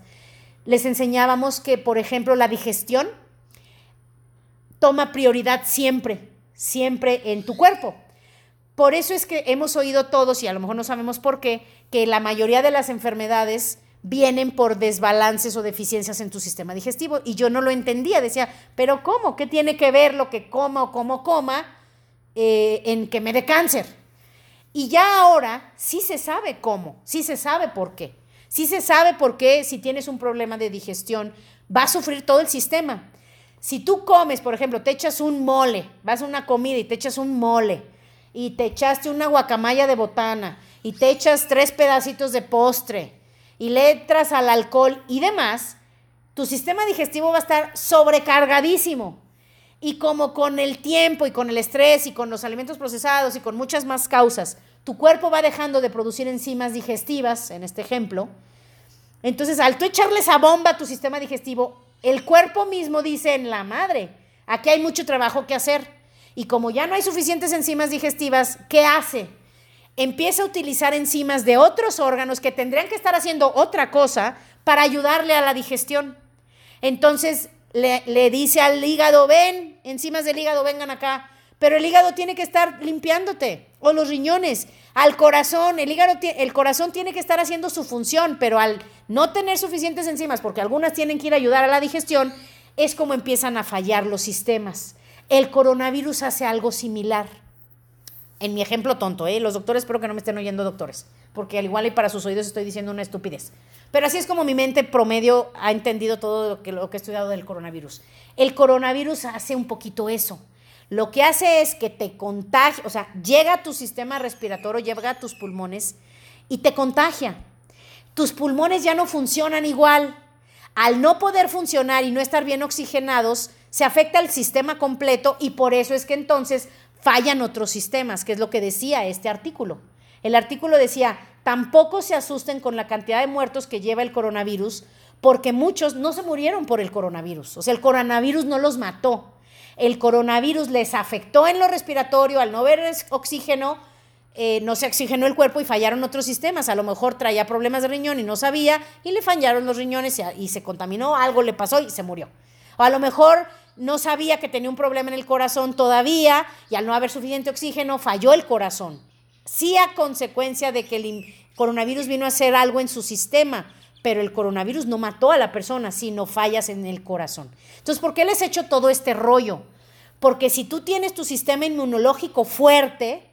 les enseñábamos que, por ejemplo, la digestión toma prioridad siempre, siempre en tu cuerpo. Por eso es que hemos oído todos, y a lo mejor no sabemos por qué, que la mayoría de las enfermedades vienen por desbalances o deficiencias en tu sistema digestivo. Y yo no lo entendía, decía, pero ¿cómo? ¿Qué tiene que ver lo que coma o como coma eh, en que me dé cáncer? Y ya ahora sí se sabe cómo, sí se sabe por qué. Sí se sabe por qué si tienes un problema de digestión va a sufrir todo el sistema. Si tú comes, por ejemplo, te echas un mole, vas a una comida y te echas un mole y te echaste una guacamaya de botana y te echas tres pedacitos de postre y le entras al alcohol y demás, tu sistema digestivo va a estar sobrecargadísimo. Y como con el tiempo y con el estrés y con los alimentos procesados y con muchas más causas, tu cuerpo va dejando de producir enzimas digestivas, en este ejemplo. Entonces, al tú echarle esa bomba a tu sistema digestivo, el cuerpo mismo dice en la madre, aquí hay mucho trabajo que hacer. Y como ya no hay suficientes enzimas digestivas, ¿qué hace? Empieza a utilizar enzimas de otros órganos que tendrían que estar haciendo otra cosa para ayudarle a la digestión. Entonces le, dice al hígado, ven, enzimas del hígado, vengan acá pero el hígado tiene que estar limpiándote, o los riñones, al corazón, el hígado, el corazón tiene que estar haciendo su función, pero al no tener suficientes enzimas, porque algunas tienen que ir a ayudar a la digestión, es como empiezan a fallar los sistemas. El coronavirus hace algo similar. En mi ejemplo tonto, ¿eh? los doctores espero que no me estén oyendo doctores, porque al igual y para sus oídos estoy diciendo una estupidez. Pero así es como mi mente promedio ha entendido todo lo que, lo que he estudiado del coronavirus. El coronavirus hace un poquito eso lo que hace es que te contagia, o sea, llega a tu sistema respiratorio, llega a tus pulmones y te contagia. Tus pulmones ya no funcionan igual. Al no poder funcionar y no estar bien oxigenados, se afecta el sistema completo y por eso es que entonces fallan otros sistemas, que es lo que decía este artículo. El artículo decía, tampoco se asusten con la cantidad de muertos que lleva el coronavirus, porque muchos no se murieron por el coronavirus. O sea, el coronavirus no los mató el coronavirus les afectó en lo respiratorio, al no ver oxígeno, eh, no se oxigenó el cuerpo y fallaron otros sistemas. A lo mejor traía problemas de riñón y no sabía y le fallaron los riñones y, se contaminó, algo le pasó y se murió. O a lo mejor no sabía que tenía un problema en el corazón todavía y al no haber suficiente oxígeno falló el corazón. Sí a consecuencia de que el coronavirus vino a hacer algo en su sistema, pero el coronavirus no mató a la persona, sino fallas en el corazón. Entonces, ¿por qué les he hecho todo este rollo? Porque si tú tienes tu sistema inmunológico fuerte,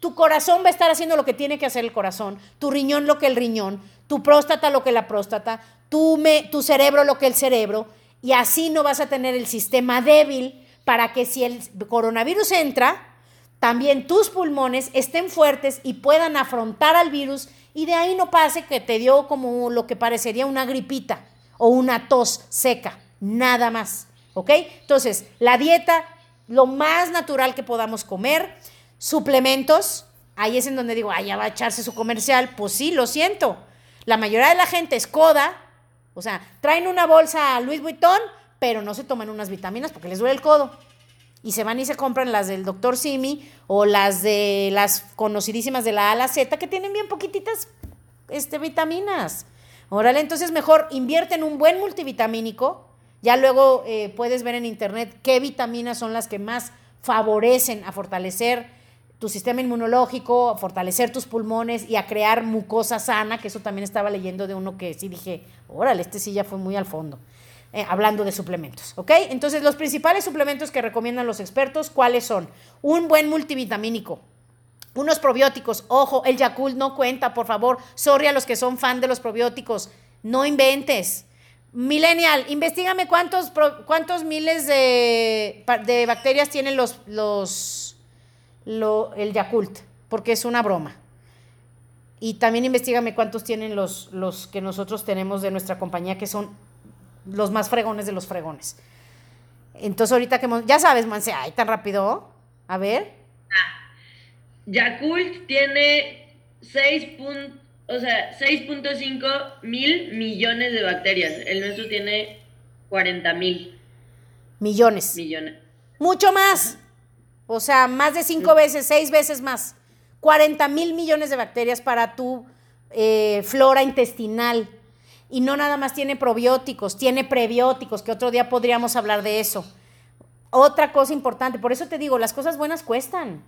tu corazón va a estar haciendo lo que tiene que hacer el corazón, tu riñón lo que el riñón, tu próstata lo que la próstata, tu, tu cerebro lo que el cerebro, y así no vas a tener el sistema débil para que si el coronavirus entra, también tus pulmones estén fuertes y puedan afrontar al virus y de ahí no pase que te dio como lo que parecería una gripita o una tos seca, nada más. ¿Ok? Entonces, la dieta lo más natural que podamos comer, suplementos, ahí es en donde digo, ay, ya va a echarse su comercial, pues sí, lo siento. La mayoría de la gente es coda, o sea, traen una bolsa a Louis Vuitton, pero no se toman unas vitaminas porque les duele el codo. Y se van y se compran las del doctor Simi o las de las conocidísimas de la A a la Z que tienen bien poquititas este, vitaminas. Órale, entonces mejor invierte en un buen multivitamínico. Ya luego eh, puedes ver en internet qué vitaminas son las que más favorecen a fortalecer tu sistema inmunológico, a fortalecer tus pulmones y a crear mucosa sana, que eso también estaba leyendo de uno que sí dije, órale, este sí ya fue muy al fondo. Eh, hablando de suplementos, ¿ok? Entonces, los principales suplementos que recomiendan los expertos, ¿cuáles son? Un buen multivitamínico, unos probióticos, ojo, el Yakult no cuenta, por favor, sorry a los que son fan de los probióticos, no inventes. Millennial, investigame cuántos, cuántos miles de, de bacterias tienen los, los, el Yakult, porque es una broma. Y también investigame cuántos tienen los, los que nosotros tenemos de nuestra compañía, que son los más fregones de los fregones. Entonces ahorita que, ya sabes, Manse, ay, tan rápido, a ver. Yakult tiene 6. O sea, 6.5 mil millones de bacterias. El nuestro tiene 40 mil. Millones. Millones. Mucho más. O sea, más de cinco veces, seis veces más. 40 mil millones de bacterias para tu eh, flora intestinal. Y no nada más tiene probióticos, tiene prebióticos, que otro día podríamos hablar de eso. Otra cosa importante, por eso te digo, las cosas buenas cuestan.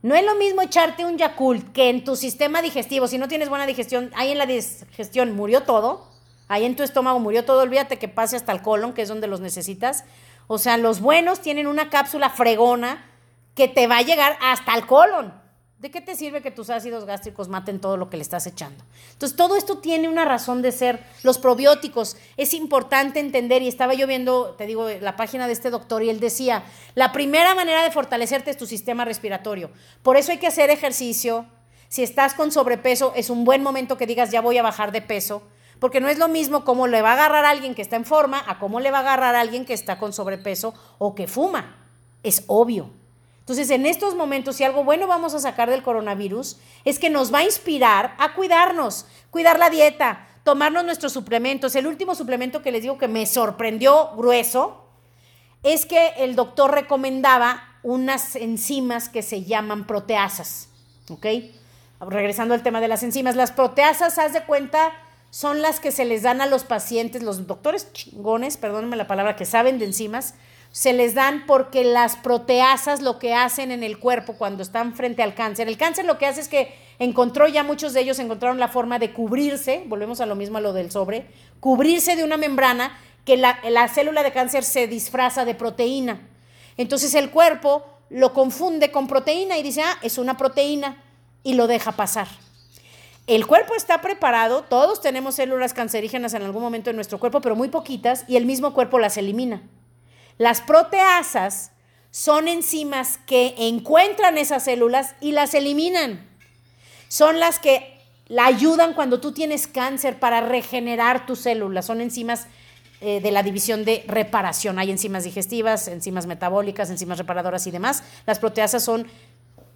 No es lo mismo echarte un Yakult que en tu sistema digestivo, si no tienes buena digestión, ahí en la digestión murió todo, ahí en tu estómago murió todo, olvídate que pase hasta el colon, que es donde los necesitas. O sea, los buenos tienen una cápsula fregona que te va a llegar hasta el colon. ¿De qué te sirve que tus ácidos gástricos maten todo lo que le estás echando? Entonces, todo esto tiene una razón de ser. Los probióticos, es importante entender, y estaba yo viendo, te digo, la página de este doctor, y él decía, la primera manera de fortalecerte es tu sistema respiratorio. Por eso hay que hacer ejercicio. Si estás con sobrepeso, es un buen momento que digas, ya voy a bajar de peso, porque no es lo mismo cómo le va a agarrar a alguien que está en forma a cómo le va a agarrar a alguien que está con sobrepeso o que fuma. Es obvio. Entonces, en estos momentos, si algo bueno vamos a sacar del coronavirus, es que nos va a inspirar a cuidarnos, cuidar la dieta, tomarnos nuestros suplementos. El último suplemento que les digo que me sorprendió grueso es que el doctor recomendaba unas enzimas que se llaman proteasas, ¿ok? Regresando al tema de las enzimas, las proteasas, haz de cuenta, son las que se les dan a los pacientes, los doctores chingones, perdónenme la palabra, que saben de enzimas, se les dan porque las proteasas lo que hacen en el cuerpo cuando están frente al cáncer. El cáncer lo que hace es que encontró ya muchos de ellos encontraron la forma de cubrirse, volvemos a lo mismo a lo del sobre, cubrirse de una membrana que la, la célula de cáncer se disfraza de proteína. Entonces el cuerpo lo confunde con proteína y dice, ah, es una proteína y lo deja pasar. El cuerpo está preparado, todos tenemos células cancerígenas en algún momento en nuestro cuerpo, pero muy poquitas, y el mismo cuerpo las elimina. Las proteasas son enzimas que encuentran esas células y las eliminan. Son las que la ayudan cuando tú tienes cáncer para regenerar tus células. Son enzimas eh, de la división de reparación. Hay enzimas digestivas, enzimas metabólicas, enzimas reparadoras y demás. Las proteasas son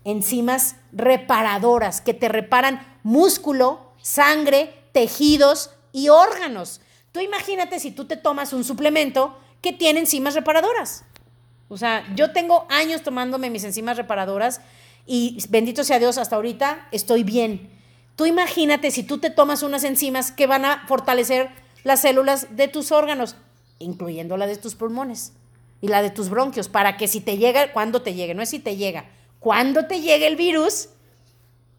enzimas reparadoras que te reparan músculo, sangre, tejidos y órganos. Tú imagínate si tú te tomas un suplemento que tiene enzimas reparadoras. O sea, yo tengo años tomándome mis enzimas reparadoras y bendito sea Dios, hasta ahorita estoy bien. Tú imagínate si tú te tomas unas enzimas que van a fortalecer las células de tus órganos, incluyendo la de tus pulmones y la de tus bronquios, para que si te llega, cuando te llegue, no es si te llega, cuando te llegue el virus,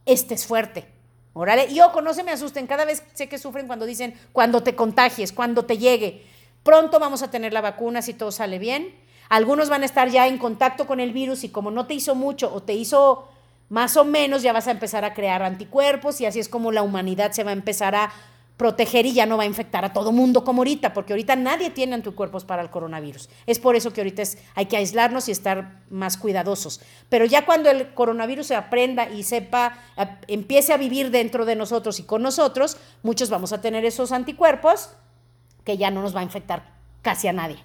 estés fuerte. Órale, y ojo, no se me asusten, cada vez sé que sufren cuando dicen cuando te contagies, cuando te llegue. Pronto vamos a tener la vacuna si todo sale bien. Algunos van a estar ya en contacto con el virus y como no te hizo mucho o te hizo más o menos, ya vas a empezar a crear anticuerpos y así es como la humanidad se va a empezar a proteger y ya no va a infectar a todo mundo como ahorita, porque ahorita nadie tiene anticuerpos para el coronavirus. Es por eso que ahorita hay que aislarnos y estar más cuidadosos. Pero ya cuando el coronavirus se aprenda y sepa, empiece a vivir dentro de nosotros y con nosotros, muchos vamos a tener esos anticuerpos que ya no nos va a infectar casi a nadie.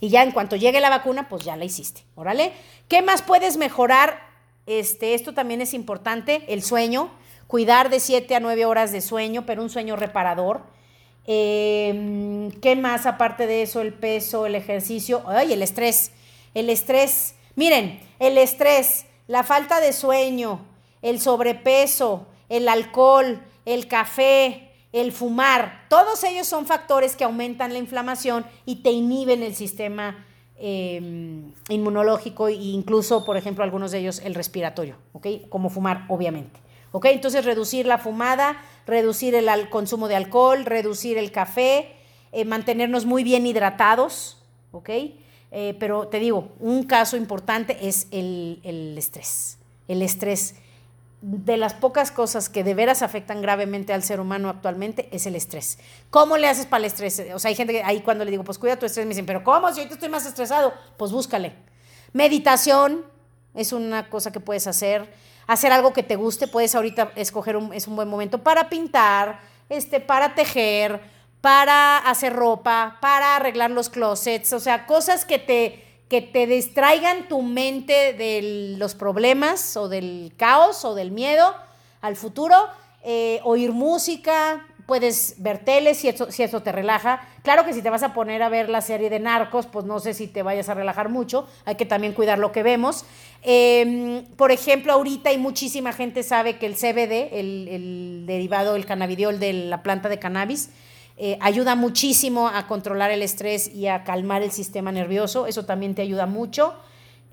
Y ya en cuanto llegue la vacuna, pues ya la hiciste. Órale. ¿Qué más puedes mejorar? Este, esto también es importante, el sueño. Cuidar de 7 a 9 horas de sueño, pero un sueño reparador. Em, ¿Qué más aparte de eso? El peso, el ejercicio. Ay, el estrés. El estrés. Miren, el estrés, la falta de sueño, el sobrepeso, el alcohol, el café, el fumar, todos ellos son factores que aumentan la inflamación y te inhiben el sistema em, inmunológico e incluso, por ejemplo, algunos de ellos el respiratorio, ¿ok? Como fumar, obviamente. ¿Ok? Entonces, reducir la fumada, reducir el consumo de alcohol, reducir el café, eh, mantenernos muy bien hidratados, ¿ok? Eh, pero te digo, un caso importante es el, el estrés. El estrés de las pocas cosas que de veras afectan gravemente al ser humano actualmente es el estrés. ¿Cómo le haces para el estrés? O sea, hay gente que ahí cuando le digo, pues cuida tu estrés, me dicen, pero ¿cómo? Si ahorita estoy más estresado, pues búscale. Meditación es una cosa que puedes hacer. Hacer algo que te guste, puedes ahorita escoger, un, es un buen momento para pintar, este, para tejer, para hacer ropa, para arreglar los closets, o sea, cosas que te que te distraigan tu mente de los problemas o del caos o del miedo al futuro, eh, oír música, puedes ver tele si eso, si eso te relaja. Claro que si te vas a poner a ver la serie de narcos, pues no sé si te vayas a relajar mucho, hay que también cuidar lo que vemos. Em, por ejemplo, ahorita hay muchísima gente sabe que el CBD, el, el derivado, el cannabidiol de la planta de cannabis, eh, ayuda muchísimo a controlar el estrés y a calmar el sistema nervioso, eso también te ayuda mucho.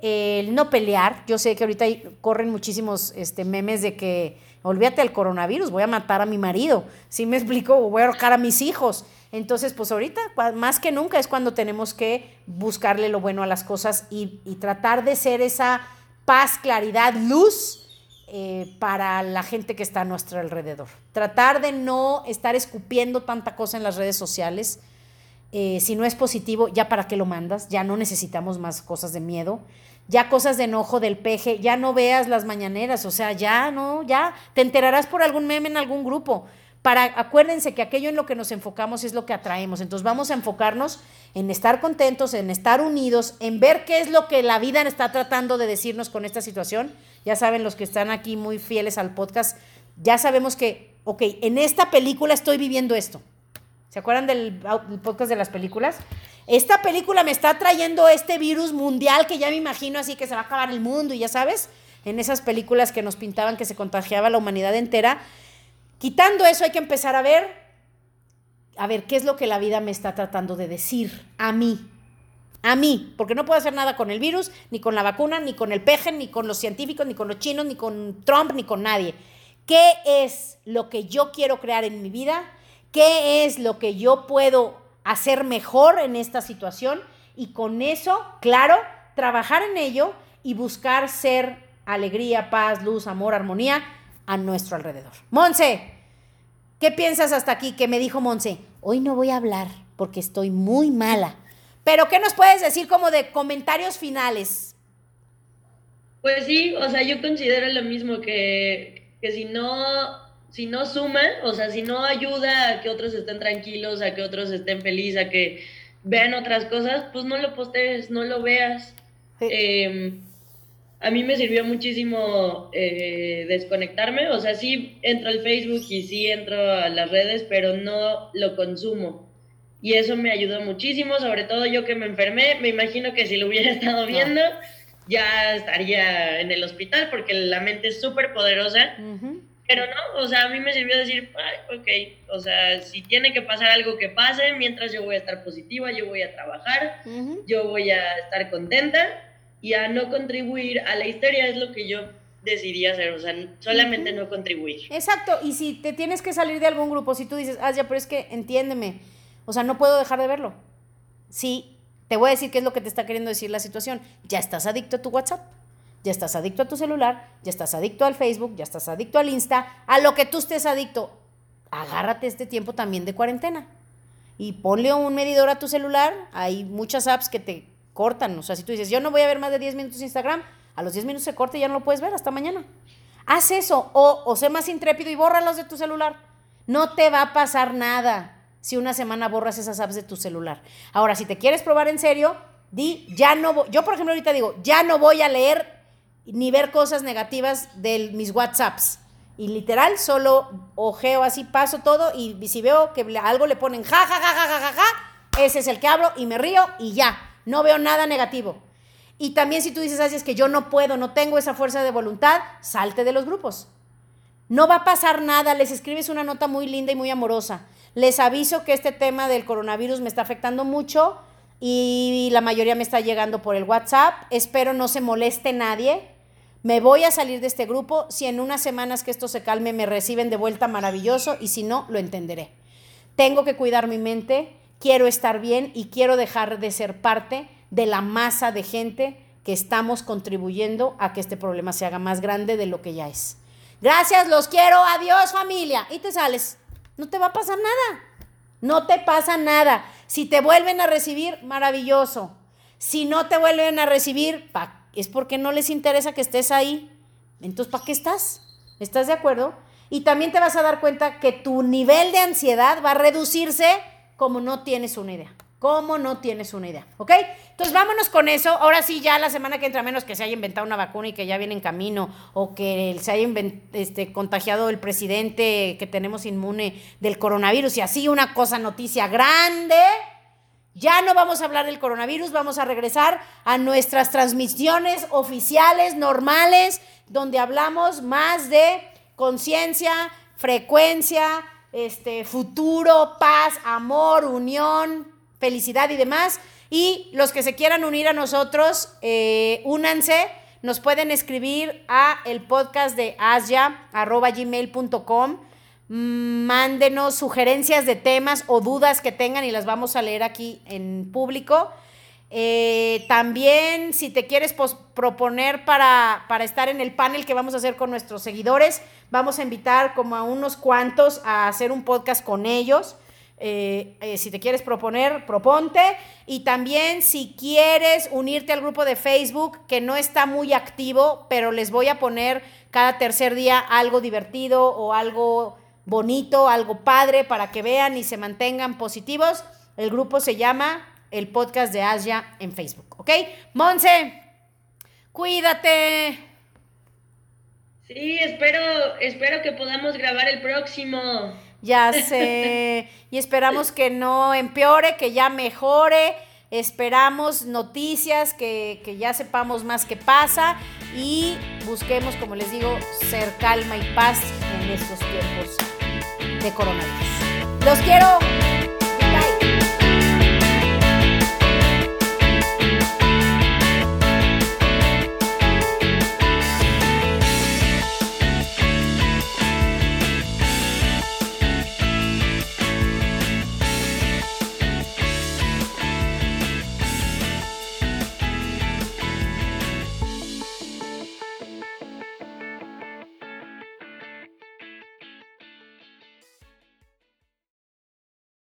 El no pelear, yo sé que ahorita corren muchísimos este, memes de que olvídate del coronavirus, voy a matar a mi marido, si me explico, voy a ahorcar a mis hijos. Entonces, pues ahorita, más que nunca, es cuando tenemos que buscarle lo bueno a las cosas y tratar de ser esa paz, claridad, luz eh, para la gente que está a nuestro alrededor. Tratar de no estar escupiendo tanta cosa en las redes sociales. Eh, si no es positivo, ya para qué lo mandas, ya no necesitamos más cosas de miedo, ya cosas de enojo del peje, ya no veas las mañaneras, o sea, ya no, ya te enterarás por algún meme en algún grupo. Para, acuérdense que aquello en lo que nos enfocamos es lo que atraemos. Entonces vamos a enfocarnos en estar contentos, en estar unidos, en ver qué es lo que la vida está tratando de decirnos con esta situación ya saben los que están aquí muy fieles al podcast, ya sabemos que, ok, en esta película estoy viviendo esto. ¿Se acuerdan del, podcast de las películas? Esta película me está trayendo este virus mundial que ya me imagino así que se va a acabar el mundo y ya sabes, en esas películas que nos pintaban que se contagiaba la humanidad entera. Quitando eso hay que empezar a ver, a ver qué es lo que la vida me está tratando de decir a mí, a mí, porque no puedo hacer nada con el virus, ni con la vacuna, ni con el peje, ni con los científicos, ni con los chinos, ni con Trump, ni con nadie. ¿Qué es lo que yo quiero crear en mi vida? ¿Qué es lo que yo puedo hacer mejor en esta situación? Y con eso, claro, trabajar en ello y buscar ser alegría, paz, luz, amor, armonía a nuestro alrededor. Monse, ¿qué piensas hasta aquí? Que me dijo Monse, hoy no voy a hablar porque estoy muy mala. Pero, ¿qué nos puedes decir como de comentarios finales? Pues sí, o sea, yo considero lo mismo que, que si no, si no suma, o sea, si no ayuda a que otros estén tranquilos, a que otros estén felices, a que vean otras cosas, pues no lo postees, no lo veas. Em, a mí me sirvió muchísimo eh, desconectarme, o sea, sí entro al Facebook y sí entro a las redes, pero no lo consumo. Y eso me ayudó muchísimo, sobre todo yo que me enfermé, me imagino que si lo hubiera estado viendo, ya estaría en el hospital porque la mente es súper poderosa. Pero no, o sea, a mí me sirvió decir, Ay, ok, o sea, si tiene que pasar algo que pase, mientras yo voy a estar positiva, yo voy a trabajar, yo voy a estar contenta y a no contribuir a la histeria es lo que yo decidí hacer, o sea, solamente no contribuir. Exacto, y si te tienes que salir de algún grupo, si tú dices, ah, ya, pero es que entiéndeme, o sea, no puedo dejar de verlo. Sí, te voy a decir qué es lo que te está queriendo decir la situación. Ya estás adicto a tu WhatsApp, ya estás adicto a tu celular, ya estás adicto al Facebook, ya estás adicto al Insta, a lo que tú estés adicto. Agárrate este tiempo también de cuarentena y ponle un medidor a tu celular. Hay muchas apps que te cortan. O sea, si tú dices, yo no voy a ver más de 10 minutos Instagram, a los 10 minutos se corta y ya no lo puedes ver hasta mañana. Haz eso o, o sé más intrépido y bórralos de tu celular. No te va a pasar nada si una semana borras esas apps de tu celular. Ahora, si te quieres probar en serio, Di, ya no yo por ejemplo ahorita digo, ya no voy a leer ni ver cosas negativas de mis WhatsApps. Y literal, solo ojeo así, paso todo y si veo que algo le ponen ja, ja, ja, ja, ja, ja, ja, ese es el que hablo y me río y ya, no veo nada negativo. Y también si tú dices así es que yo no puedo, no tengo esa fuerza de voluntad, salte de los grupos. No va a pasar nada, les escribes una nota muy linda y muy amorosa. Les aviso que este tema del coronavirus me está afectando mucho y la mayoría me está llegando por el WhatsApp. Espero no se moleste nadie. Me voy a salir de este grupo. Si en unas semanas que esto se calme me reciben de vuelta, maravilloso. Y si no, lo entenderé. Tengo que cuidar mi mente, quiero estar bien y quiero dejar de ser parte de la masa de gente que estamos contribuyendo a que este problema se haga más grande de lo que ya es. Gracias, los quiero, adiós familia. Y te sales. No te va a pasar nada. No te pasa nada. Si te vuelven a recibir, maravilloso. Si no te vuelven a recibir, es porque no les interesa que estés ahí. Entonces, ¿para qué estás? ¿Estás de acuerdo? Y también te vas a dar cuenta que tu nivel de ansiedad va a reducirse como no tienes una idea. ¿Cómo no tienes una idea? ¿Ok? Entonces vámonos con eso. Ahora sí, ya la semana que entra, menos que se haya inventado una vacuna y que ya viene en camino, o que se haya este, contagiado el presidente que tenemos inmune del coronavirus, y así una cosa, noticia grande. Ya no vamos a hablar del coronavirus, vamos a regresar a nuestras transmisiones oficiales, normales, donde hablamos más de conciencia, frecuencia, este, futuro, paz, amor, unión, felicidad y demás. Y los que se quieran unir a nosotros, eh, únanse. Nos pueden escribir a el podcast de asya.gmail.com. Mándenos sugerencias de temas o dudas que tengan y las vamos a leer aquí en público. Eh, también, si te quieres proponer para, para, estar en el panel que vamos a hacer con nuestros seguidores, vamos a invitar como a unos cuantos a hacer un podcast con ellos. Eh, eh, si te quieres proponer, proponte. Y también si quieres unirte al grupo de Facebook, que no está muy activo, pero les voy a poner cada tercer día algo divertido o algo bonito, algo padre para que vean y se mantengan positivos. El grupo se llama el podcast de Asia en Facebook. ¿Ok? Monse, cuídate. Sí, espero, espero que podamos grabar el próximo. Ya sé. y esperamos que no empeore, que ya mejore. Esperamos noticias, que, que, ya sepamos más qué pasa y busquemos, como les digo, ser calma y paz en estos tiempos de coronavirus. Los quiero.